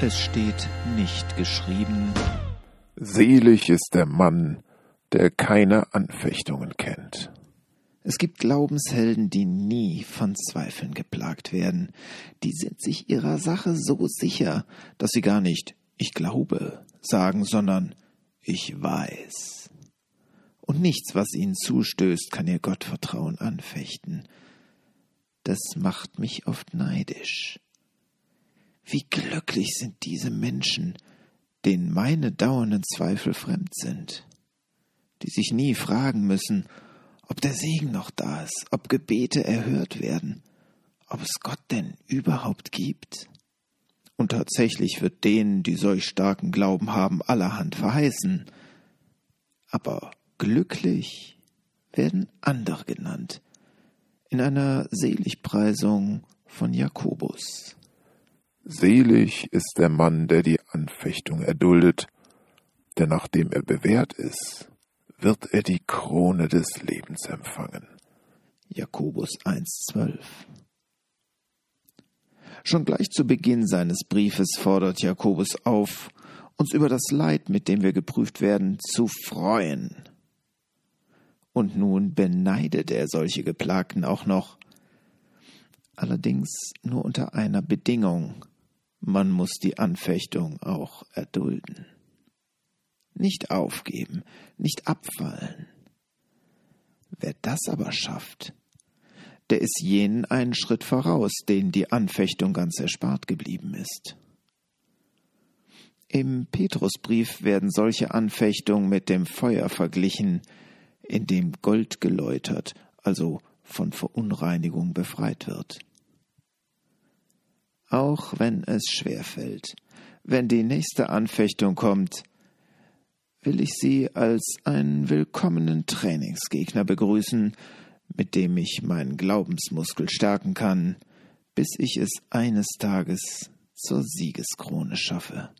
Es steht nicht geschrieben. Selig ist der Mann, der keine Anfechtungen kennt. Es gibt Glaubenshelden, die nie von Zweifeln geplagt werden. Die sind sich ihrer Sache so sicher, dass sie gar nicht ich glaube sagen, sondern ich weiß. Und nichts, was ihnen zustößt, kann ihr Gottvertrauen anfechten. Das macht mich oft neidisch. Wie glücklich sind diese Menschen, denen meine dauernden Zweifel fremd sind, die sich nie fragen müssen, ob der Segen noch da ist, ob Gebete erhört werden, ob es Gott denn überhaupt gibt. Und tatsächlich wird denen, die solch starken Glauben haben, allerhand verheißen. Aber glücklich werden andere genannt, in einer Seligpreisung von Jakobus. Selig ist der Mann, der die Anfechtung erduldet, denn nachdem er bewährt ist, wird er die Krone des Lebens empfangen. Jakobus 1,12 Schon gleich zu Beginn seines Briefes fordert Jakobus auf, uns über das Leid, mit dem wir geprüft werden, zu freuen. Und nun beneidet er solche Geplagten auch noch, allerdings nur unter einer Bedingung, man muss die Anfechtung auch erdulden. Nicht aufgeben, nicht abfallen. Wer das aber schafft, der ist jenen einen Schritt voraus, denen die Anfechtung ganz erspart geblieben ist. Im Petrusbrief werden solche Anfechtungen mit dem Feuer verglichen, in dem Gold geläutert, also von Verunreinigung befreit wird auch wenn es schwer fällt. Wenn die nächste Anfechtung kommt, will ich sie als einen willkommenen Trainingsgegner begrüßen, mit dem ich meinen Glaubensmuskel stärken kann, bis ich es eines Tages zur Siegeskrone schaffe.